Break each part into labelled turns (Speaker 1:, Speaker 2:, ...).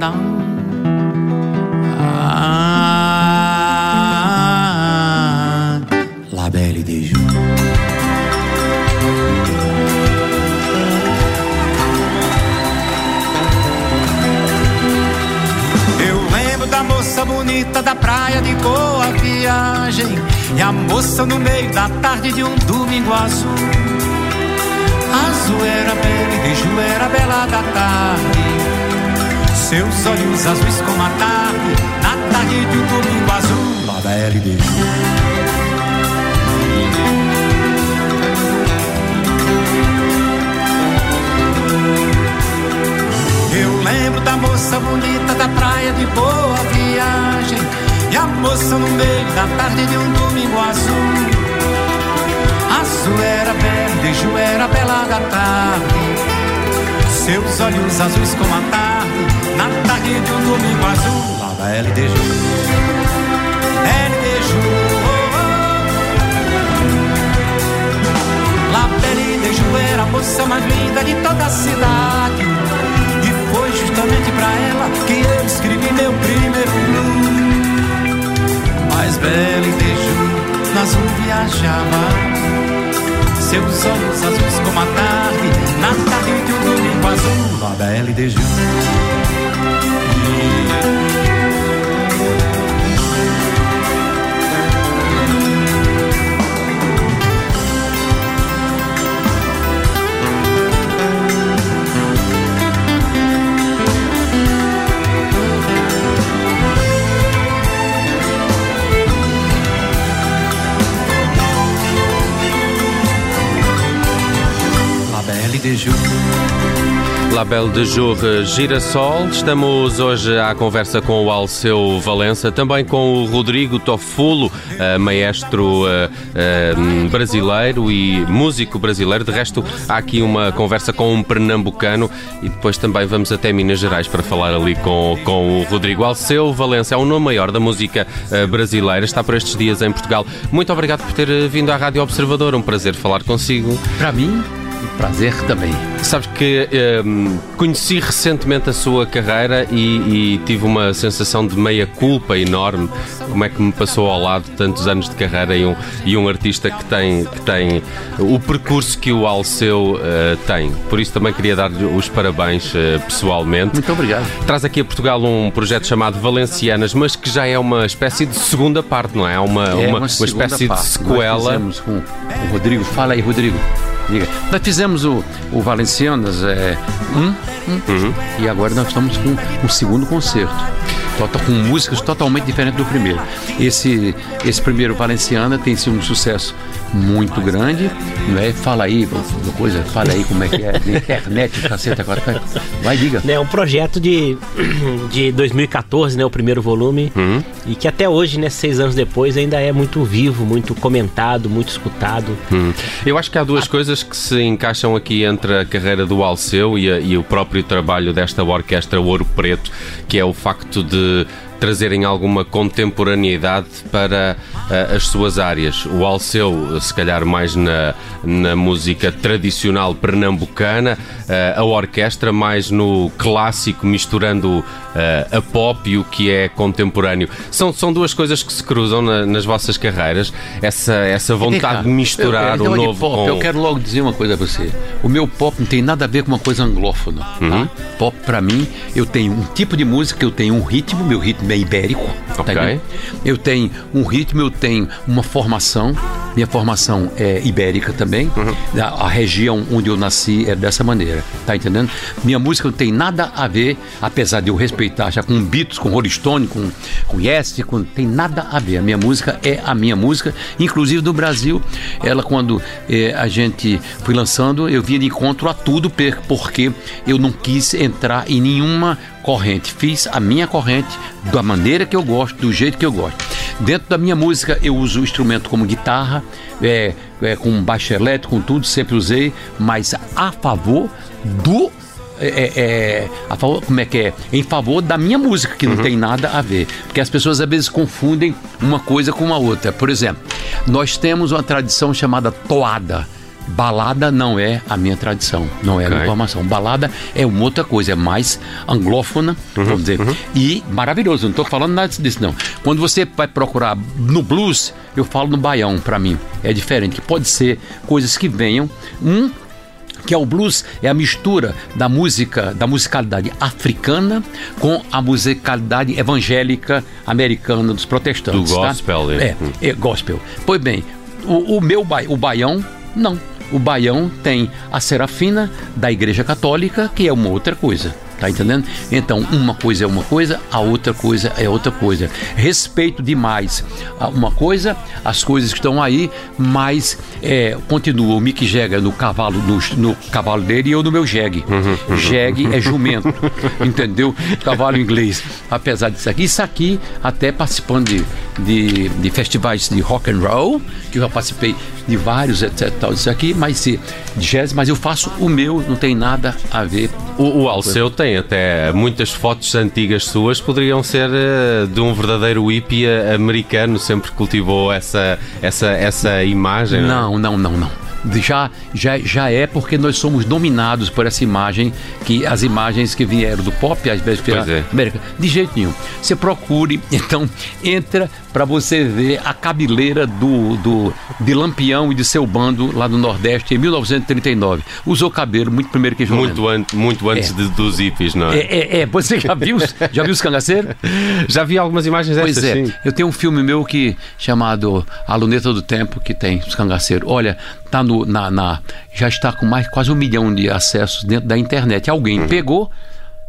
Speaker 1: Down. Ah, la. Eu lembro da moça bonita da praia de boa viagem E a moça no meio da tarde de um domingo azul Azul era bela e Beiju era bela da tarde Seus olhos azuis como a tarde Na tarde de um domingo azul. Bela e Beiju Eu lembro da moça bonita da praia de boa viagem E a moça no meio da tarde de um domingo azul. Azul era Beiju era bela da tarde. Seus olhos azuis como a tarde Na tarde de um domingo azul Lá da LDJ LDJ oh, oh. La Belle de Ju era a moça mais linda de toda a cidade. E foi justamente pra ela que eu escrevi meu primeiro blues Mas de Ju no azul viajava. Seus olhos azuis como a tarde Na tarde de um domingo azul La Belle de you. La Belle de
Speaker 2: Jour Girassol. Estamos hoje à conversa com o Alceu Valença, também com o Rodrigo Tofulo, eh, maestro eh, eh, brasileiro e músico brasileiro. De resto, há aqui uma conversa com um pernambucano e depois também vamos até Minas Gerais para falar ali com, com o Rodrigo. Alceu Valença é o nome maior da música brasileira, está por estes dias em Portugal. Muito obrigado por ter vindo à Rádio Observador, um prazer falar consigo.
Speaker 3: Para mim, prazer também.
Speaker 2: Sabes que hum, conheci recentemente a sua carreira e, e tive uma sensação de meia culpa enorme. Como é que me passou ao lado tantos anos de carreira e um, e um artista que tem, que tem o percurso que o Alceu eh, tem. Por isso também queria dar-lhe os parabéns eh, pessoalmente.
Speaker 3: Muito obrigado.
Speaker 2: Traz aqui a Portugal um projeto chamado Valencianas, mas que já é uma espécie de segunda parte, não é? Uma,
Speaker 3: É
Speaker 2: uma, uma
Speaker 3: segunda
Speaker 2: espécie
Speaker 3: parte.
Speaker 2: de sequela.
Speaker 3: Nós fizemos com o Rodrigo. Fala aí, Rodrigo. Diga. Nós fizemos o, o Valencianas é, um, um, e agora nós estamos com um segundo concerto. Com músicas totalmente diferentes do primeiro. Esse, esse primeiro Valenciana tem sido um sucesso muito grande. Não é? Fala aí, uma coisa, fala aí como é que é. De internet, caceta, agora. vai- Vai, diga.
Speaker 4: É um projeto de, de 2014, né? O primeiro volume. E que até hoje, né? Seis anos depois, ainda é muito vivo, muito comentado, muito escutado.
Speaker 2: Hum. Eu acho que há duas coisas que se encaixam aqui entre a carreira do Alceu e, a- e o próprio trabalho desta orquestra Ouro Preto, que é o facto de trazerem alguma contemporaneidade para ah, as suas áreas. O Alceu, se calhar mais na, na música tradicional pernambucana, ah, a orquestra mais no clássico, misturando ah, a pop e o que é contemporâneo. São, são duas coisas que se cruzam na- nas vossas carreiras, essa, essa vontade de misturar
Speaker 3: eu, eu,
Speaker 2: o
Speaker 3: eu,
Speaker 2: novo
Speaker 3: pop,
Speaker 2: com...
Speaker 3: eu quero logo dizer uma coisa a você. O meu pop não tem nada a ver com uma coisa anglófona.
Speaker 2: Uhum.
Speaker 3: Tá? Pop, pra mim, eu tenho um tipo de música, eu tenho um ritmo, meu ritmo é ibérico.
Speaker 2: Ok.
Speaker 3: entendendo? Eu tenho um ritmo, eu tenho uma formação. Minha formação é ibérica também.
Speaker 2: Uhum.
Speaker 3: A, a região onde eu nasci é dessa maneira, tá entendendo? Minha música não tem nada a ver, apesar de eu respeitar já com Beatles, com Rolling Stone, com, com Yes, com, tem nada a ver. A minha música é a minha música, inclusive no Brasil. Ela, quando eh, a gente foi lançando, eu vinha de encontro a tudo, porque eu não quis entrar em nenhuma corrente. Fiz a minha corrente da maneira que eu gosto, do jeito que eu gosto. Dentro da minha música, eu uso o instrumento como guitarra, é, é, com baixo elétrico, com tudo, sempre usei, mas a favor do é, é, é, a favor, como é que é? Em favor da minha música, que não tem nada a ver. Porque as pessoas às vezes confundem uma coisa com a outra. Por exemplo, nós temos uma tradição chamada toada. Balada não é a minha tradição, não é a minha formação. Balada é uma outra coisa, é mais anglófona, vamos dizer. E maravilhoso, não estou falando nada disso, não. Quando você vai procurar no blues, eu falo no baião, para mim. É diferente, que pode ser coisas que venham. Um que é o blues, é a mistura da música, da musicalidade africana com a musicalidade evangélica americana dos protestantes.
Speaker 2: Do
Speaker 3: tá?
Speaker 2: gospel, é.
Speaker 3: é. É, gospel. Pois bem, o, o meu o baião, não. O baião tem a serafina da Igreja Católica, que é uma outra coisa. Tá entendendo? Então, uma coisa é uma coisa, a outra coisa é outra coisa. Respeito demais a uma coisa, as coisas que estão aí, mas é, continua o Mick Jagger no cavalo, no, no cavalo dele e eu no meu jegue. Jegue é jumento, entendeu? Cavalo inglês. Apesar disso aqui, isso aqui, até participando de, de, de festivais de rock and roll, que eu já participei de vários, etc. Tal, isso aqui, mas se jazz, mas eu faço o meu, não tem nada a ver.
Speaker 2: O, o Alceu tem até muitas fotos antigas suas, poderiam ser eh, de um verdadeiro hippie americano, sempre cultivou essa, essa, essa imagem. não é?
Speaker 3: Não, não, não, não. Já, já, já é porque nós somos dominados por essa imagem, que as imagens que vieram do pop, às vezes pela
Speaker 2: é.
Speaker 3: América. De jeito nenhum. Você procure, então, entra para você ver a cabeleira do, do, de Lampião e de seu bando lá no Nordeste em 1939. Usou cabelo muito primeiro que João
Speaker 2: Muito, an muito antes
Speaker 3: É.
Speaker 2: de- dos hippies, não é?
Speaker 3: É, é, é, você já viu, os- já viu os cangaceiros?
Speaker 2: Já vi algumas imagens
Speaker 3: Pois
Speaker 2: destas,
Speaker 3: é,
Speaker 2: sim.
Speaker 3: eu tenho um filme meu que chamado A Luneta do Tempo, que tem os cangaceiros. Olha, tá no, na, na- já está com mais quase um milhão de acessos dentro da internet. Alguém pegou,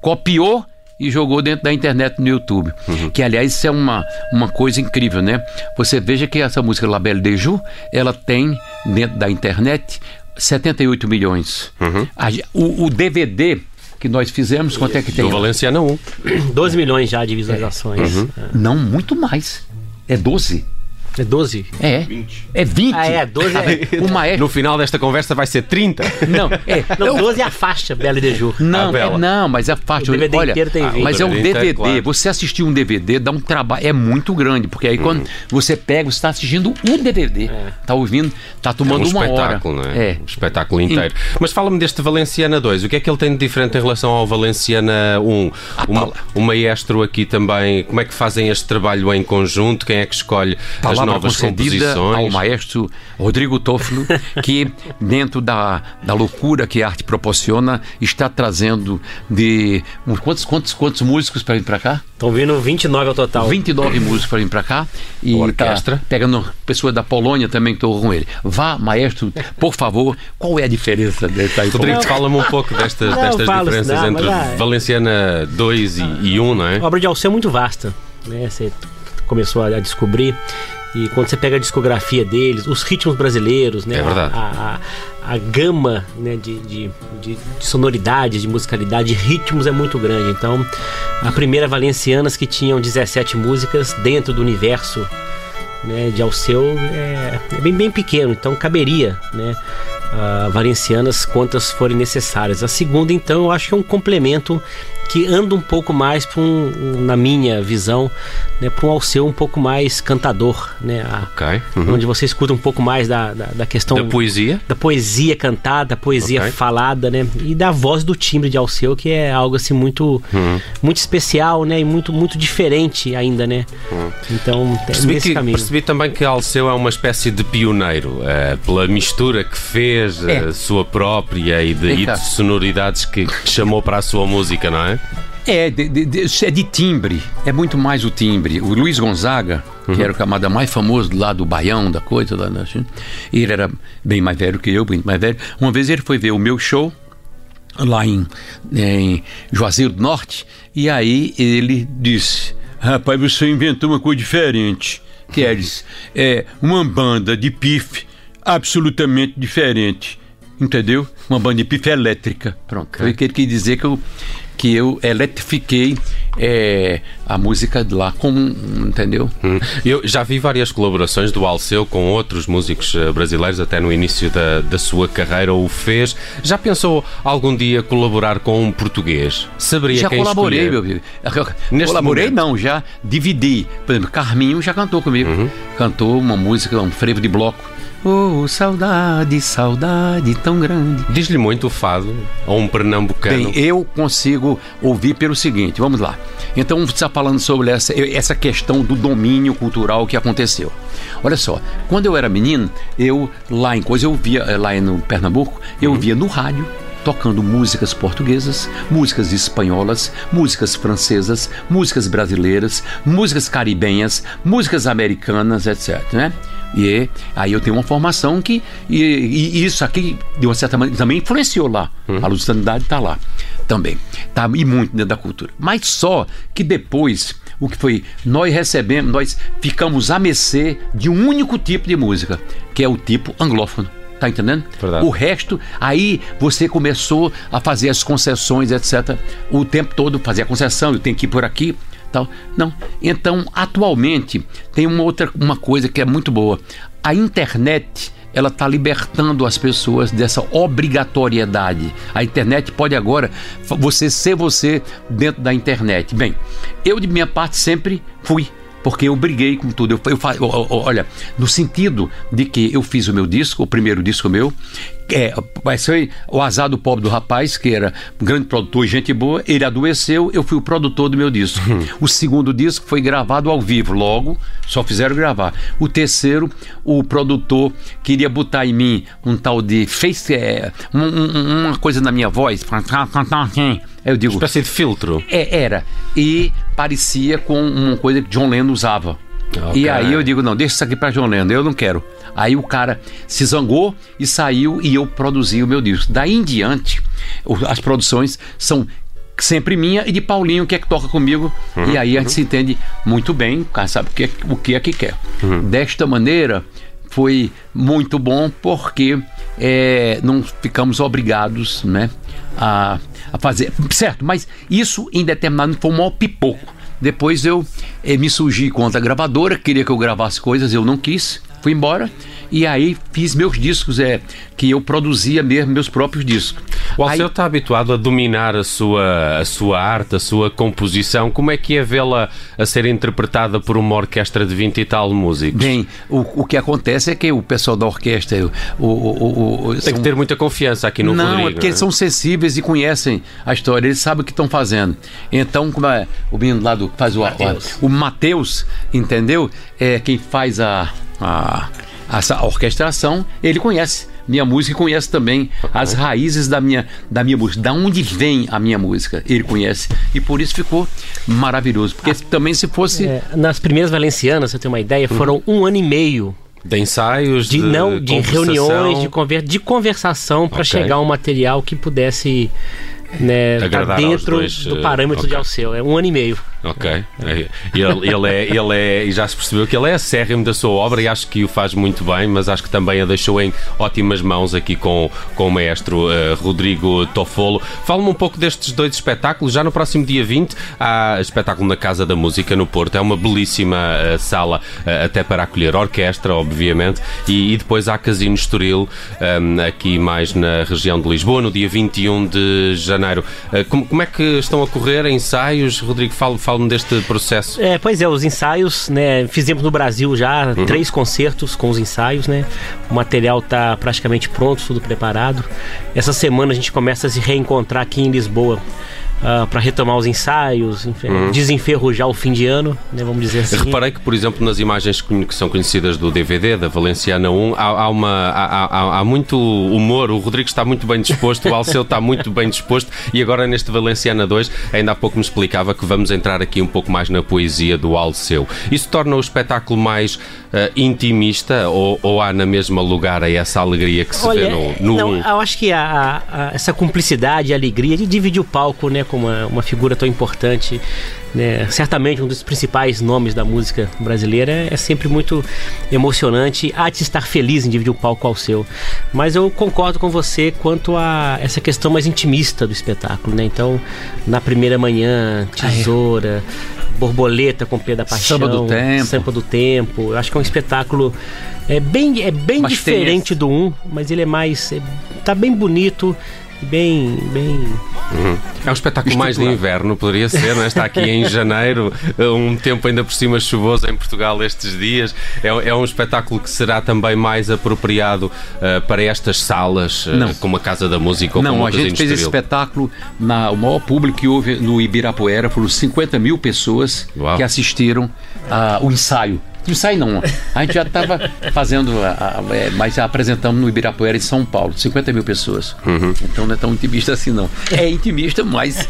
Speaker 3: copiou e jogou dentro da internet no YouTube. Que, aliás, isso é uma, uma coisa incrível, né? Você veja que essa música La Belle de ela tem dentro da internet 78 milhões. A ge- o, o DVD que nós fizemos, quanto é que tem?
Speaker 2: Do Valenciana 1.
Speaker 4: 12 milhões já de visualizações.
Speaker 3: Não, muito mais. É 12.
Speaker 4: É 12?
Speaker 3: É. É 20.
Speaker 4: Ah, é, 12 é.
Speaker 3: O maestro.
Speaker 2: No final desta conversa vai ser 30.
Speaker 3: Não, é.
Speaker 4: Não,
Speaker 3: eu-
Speaker 4: 12 é a faixa Bela de Ju.
Speaker 3: Não,
Speaker 2: Ah,
Speaker 3: é, não, mas é fácil.
Speaker 4: O DVD
Speaker 3: Olha,
Speaker 4: inteiro tem
Speaker 3: ah,
Speaker 4: 20.
Speaker 3: mas é um
Speaker 2: DVD claro.
Speaker 3: Você assistir um DVD dá um trabalho, é muito grande, porque aí quando você pega, você está assistindo um DVD, tá ouvindo, tá
Speaker 2: É um
Speaker 3: tomando uma hora.
Speaker 2: espetáculo, não é?
Speaker 3: É.
Speaker 2: Um espetáculo inteiro. Mas fala-me deste Valenciana 2. O que é que ele tem de diferente em relação ao Valenciana 1? O, ma- o maestro aqui também, como é que fazem este trabalho em conjunto? Quem é que escolhe as
Speaker 3: palavra
Speaker 2: novas
Speaker 3: concedida ao maestro Rodrigo Toffolo, que dentro da, da loucura que a arte proporciona, está trazendo de uns- quantos quantos quantos músicos para vir para cá?
Speaker 4: Estão vindo 29 ao total.
Speaker 3: 29 músicos para vir para cá e
Speaker 2: Orquestra.
Speaker 3: tá pegando pessoa da Polônia também que estou com ele. Vá, maestro, por favor, qual é a diferença dessa aí?
Speaker 2: Rodrigo, fala-me um pouco destas,
Speaker 4: Não,
Speaker 2: destas diferenças
Speaker 4: não,
Speaker 2: entre
Speaker 4: ah,
Speaker 2: Valenciana 2 e, e 1, não é?
Speaker 4: A obra de Alceu é muito vasta, né? Você começou a a descobrir e quando você pega a discografia deles, os ritmos brasileiros, né?
Speaker 2: É verdade.
Speaker 4: A, a, a gama né, de, de, de, de sonoridades, de musicalidade, de ritmos é muito grande. Então, a primeira Valencianas que tinham 17 músicas dentro do universo né, de Alceu é, é bem, bem pequeno, então caberia, né? a Valencianas quantas forem necessárias. A segunda, então, eu acho que é um complemento que anda um pouco mais para um, na minha visão, né, para um Alceu um pouco mais cantador, né? A-
Speaker 2: Ok. Uhum.
Speaker 4: Onde você escuta um pouco mais da, da, da questão
Speaker 2: Da poesia?
Speaker 4: da poesia cantada, da poesia
Speaker 2: Ok.
Speaker 4: falada, né? E da voz do timbre de Alceu, que é algo assim muito
Speaker 2: Uhum.
Speaker 4: muito especial, né? E muito muito diferente ainda, né? Então, é
Speaker 2: Percebi, que,
Speaker 4: caminho.
Speaker 2: percebi também que Alceu é uma espécie de pioneiro eh, pela mistura que fez,
Speaker 3: É.
Speaker 2: a sua própria e de,
Speaker 3: Vem
Speaker 2: e de sonoridades que, que chamou para a sua música, não é?
Speaker 3: É, de, de, de, é de timbre, é muito mais o timbre. O Luiz Gonzaga, uhum. que era o camada mais famoso lá do Baião, da coisa, lá na China, ele era bem mais velho que eu, bem mais velho. Uma vez ele foi ver o meu show lá em, em Juazeiro do Norte, e aí ele disse: Rapaz, você inventou uma coisa diferente. Que é, é uma banda de pife absolutamente diferente. Entendeu? Uma banda de pife elétrica. Pronto. Foi o que ele quis dizer que eu, que eu eletrifiquei é, a música de lá, com, entendeu?
Speaker 2: Hum. Eu já vi várias colaborações do Alceu com outros músicos eh, brasileiros, até no início da, da sua carreira o fez. Já pensou algum dia colaborar com um português? Saberia
Speaker 3: já
Speaker 2: quem
Speaker 3: colaborei,
Speaker 2: escolher?
Speaker 3: meu filho. Neste colaborei momento. não, já dividi. Por exemplo, Carminho já cantou comigo. Uhum. Cantou uma música, um frevo de bloco Oh, saudade, saudade tão grande.
Speaker 2: Diz-lhe muito o fado a um pernambucano.
Speaker 3: Bem, eu consigo ouvir pelo seguinte, vamos lá. Então, você está falando sobre essa, essa questão do domínio cultural que aconteceu. Olha só, quando eu era menino, eu lá em coisa, eu via, eh, lá no Pernambuco, eu uhum. via no rádio tocando músicas portuguesas, músicas espanholas, músicas francesas, músicas brasileiras, músicas caribenhas, músicas americanas, etc. Né? E aí eu tenho uma formação que. E, e isso aqui, de uma certa maneira, também influenciou lá. Uhum. A lucididade está lá também. Tá, e muito dentro da cultura. Mas só que depois, o que foi? Nós recebemos, nós ficamos a mercê de um único tipo de música, que é o tipo anglófono. Tá entendendo? Verdade. O resto, aí você começou a fazer as concessões, etc. O tempo todo fazer a concessão, eu tenho que ir por aqui tal. Não. Então, atualmente, tem uma outra uma coisa que é muito boa. A internet ela está libertando as pessoas dessa obrigatoriedade. A internet pode agora você ser você dentro da internet. Bem, eu de minha parte sempre fui porque eu briguei com tudo. Eu, eu, olha, no sentido de que eu fiz o meu disco, o primeiro disco meu, é, vai ser o azar do pobre do rapaz, que era um grande produtor e gente boa, ele adoeceu, eu fui o produtor do meu disco. Hum. O segundo disco foi gravado ao vivo, logo só fizeram gravar. O terceiro, o produtor queria botar em mim um tal de face, é, um, um, uma coisa na minha voz, eu digo.
Speaker 2: Espécie de filtro.
Speaker 3: É, era. E parecia com uma coisa que John Lennon usava. Okay. E aí eu digo, não, deixa isso aqui para John Lennon, eu não quero. Aí o cara se zangou e saiu e eu produzi o meu disco. Daí em diante, as produções são sempre minha e de Paulinho, que é que toca comigo. Uhum, e aí a gente uhum. se entende muito bem, o cara sabe o que é, o que, é que quer. Uhum. Desta maneira, foi muito bom porque é, não ficamos obrigados né, a, a fazer. Certo, mas isso em determinado foi um maior pipoco. Depois eu eh, me surgi contra a gravadora, queria que eu gravasse coisas, eu não quis, fui embora e aí fiz meus discos, é que eu produzia mesmo meus próprios discos.
Speaker 2: O Alceu está habituado a dominar a sua, a sua arte, a sua composição. Como é que é vê-la a ser interpretada por uma orquestra de 20 e tal músicos?
Speaker 3: Bem, o, o que acontece é que o pessoal da orquestra. O, o,
Speaker 2: o Tem são... que ter muita confiança aqui no
Speaker 3: Não,
Speaker 2: Rodrigo,
Speaker 3: é porque eles é? são sensíveis e conhecem a história, eles sabem o que estão fazendo. Então, como é o menino lá do faz o Mateus, o, o Mateus entendeu? É quem faz a, a essa orquestração, ele conhece minha música e conhece também okay. as raízes da minha, da minha música, da onde vem a minha música, ele conhece. E por isso ficou maravilhoso. Porque ah, também se fosse. É,
Speaker 4: nas primeiras valencianas, você tem uma ideia, foram uhum. um ano e meio
Speaker 2: de ensaios, de, de
Speaker 4: não, de reuniões, de, conver, de conversação para okay. chegar a um material que pudesse né, tá dentro dois, do parâmetro okay. de Alceu. É um ano e meio.
Speaker 2: Ok. Ele, ele, é, ele é, já se percebeu que ele é acérrimo da sua obra e acho que o faz muito bem, mas acho que também a deixou em ótimas mãos aqui com, com o maestro uh, Rodrigo Toffolo. Fala-me um pouco destes dois espetáculos. Já no próximo dia 20 há espetáculo na Casa da Música no Porto. É uma belíssima uh, sala, uh, até para acolher orquestra, obviamente, e, e depois há Casino Estoril, um, aqui mais na região de Lisboa, no dia 21 de janeiro. Como, como, é que estão a correr ensaios? Rodrigo, fala fala-me deste processo.
Speaker 4: É, pois é, os ensaios, né? Fizemos no Brasil já uhum. três concertos com os ensaios, né? O material está praticamente pronto, tudo preparado. Essa semana a gente começa a se reencontrar aqui em Lisboa uh, para retomar os ensaios, enfim, uhum. desenferrujar o fim de ano, né, vamos dizer assim.
Speaker 2: Reparei que, por exemplo, nas imagens que são conhecidas do DVD, da Valenciana 1, há, há uma, há, há, há, muito humor, o Rodrigo está muito bem disposto, o Alceu está muito bem disposto e agora neste Valenciana 2, ainda há pouco me explicava que vamos entrar aqui um pouco mais na poesia do Alceu. Isso torna o espetáculo mais uh, intimista ou, ou, há na mesma lugar a essa alegria que se
Speaker 4: Olha,
Speaker 2: vê no, no
Speaker 4: não, Eu acho que a, a, essa cumplicidade, a alegria de dividir o palco né, com uma, uma figura tão importante né? Certamente um dos principais nomes da música brasileira é sempre muito emocionante. Há de estar feliz em dividir o palco ao seu. Mas eu concordo com você quanto a essa questão mais intimista do espetáculo, né? Então, na primeira manhã, tesoura. Borboleta com Pedro da Paixão,
Speaker 3: Samba do Tempo.
Speaker 4: Sampa do Tempo. Eu acho que é um espetáculo é bem, é bem diferente do um, mas ele é mais. É, tá bem bonito bem. bem...
Speaker 2: Uhum. É um espetáculo mais de inverno, poderia ser, não é? Está aqui em janeiro, um tempo ainda por cima chuvoso em Portugal estes dias. É, é um espetáculo que será também mais apropriado uh, para estas salas, uh, como a Casa da Música ou
Speaker 3: não,
Speaker 2: como
Speaker 3: a gente fez esse espetáculo, na, o maior público que houve no Ibirapuera foram 50 mil pessoas Uau. que assistiram uh, o ensaio não sai não. A gente já estava fazendo, a, a, é, mas apresentamos no Ibirapuera em São Paulo, 50 mil pessoas. Uhum. Então não é tão intimista assim não. É intimista, mas.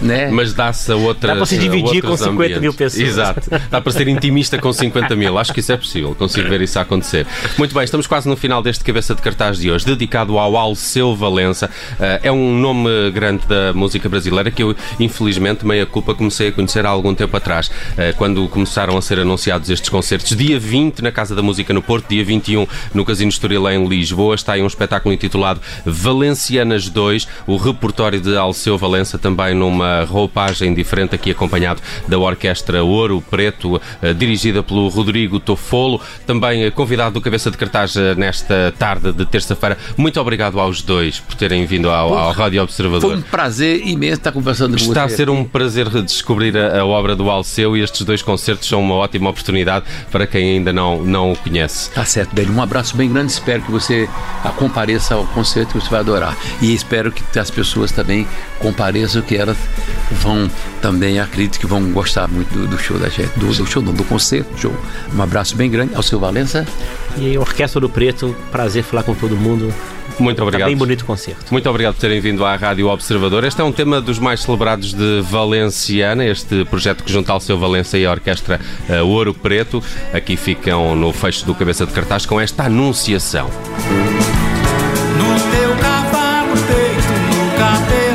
Speaker 3: Né?
Speaker 2: Mas dá-se a outra.
Speaker 4: Dá para se dividir com 50 ambientes. mil pessoas.
Speaker 2: Exato. Dá para ser intimista com 50 mil. Acho que isso é possível. Consigo ver isso acontecer. Muito bem, estamos quase no final deste cabeça de cartaz de hoje, dedicado ao Alceu Valença. Uh, é um nome grande da música brasileira que eu, infelizmente, meia culpa, comecei a conhecer há algum tempo atrás, uh, quando começaram a ser anunciados estes concertos concertos. Dia 20 na Casa da Música no Porto, dia 21 no Casino Estoril em Lisboa. Está aí um espetáculo intitulado Valencianas 2, o repertório de Alceu Valença, também numa roupagem diferente, aqui acompanhado da Orquestra Ouro Preto, eh, dirigida pelo Rodrigo Tofolo, também eh, convidado do Cabeça de Cartaz eh, nesta tarde de terça-feira. Muito obrigado aos dois por terem vindo ao, ao Rádio Observador.
Speaker 3: Foi um prazer imenso estar conversando com
Speaker 2: Está você. Está a ser um prazer descobrir a, a obra do Alceu e estes dois concertos são uma ótima oportunidade para quem ainda não, não o conhece.
Speaker 3: Tá certo, Beli. Um abraço bem grande. Espero que você compareça ao concerto que você vai adorar. E espero que as pessoas também compareçam, que elas vão também, acredito que vão gostar muito do, do show da gente, do, do, show, não, do concerto. Show. Um abraço bem grande ao seu Valença.
Speaker 4: E Orquestra do Preto, prazer falar com todo mundo.
Speaker 2: Muito obrigado. Está
Speaker 4: bem bonito concerto.
Speaker 2: Muito obrigado por terem vindo à Rádio Observador. Este é um tema dos mais celebrados de Valenciana, este projeto que junta ao seu Valença e a Orquestra uh, Ouro Preto. Aqui ficam no fecho do cabeça de cartaz com esta anunciação.
Speaker 1: No teu cavalo peito, no cabelo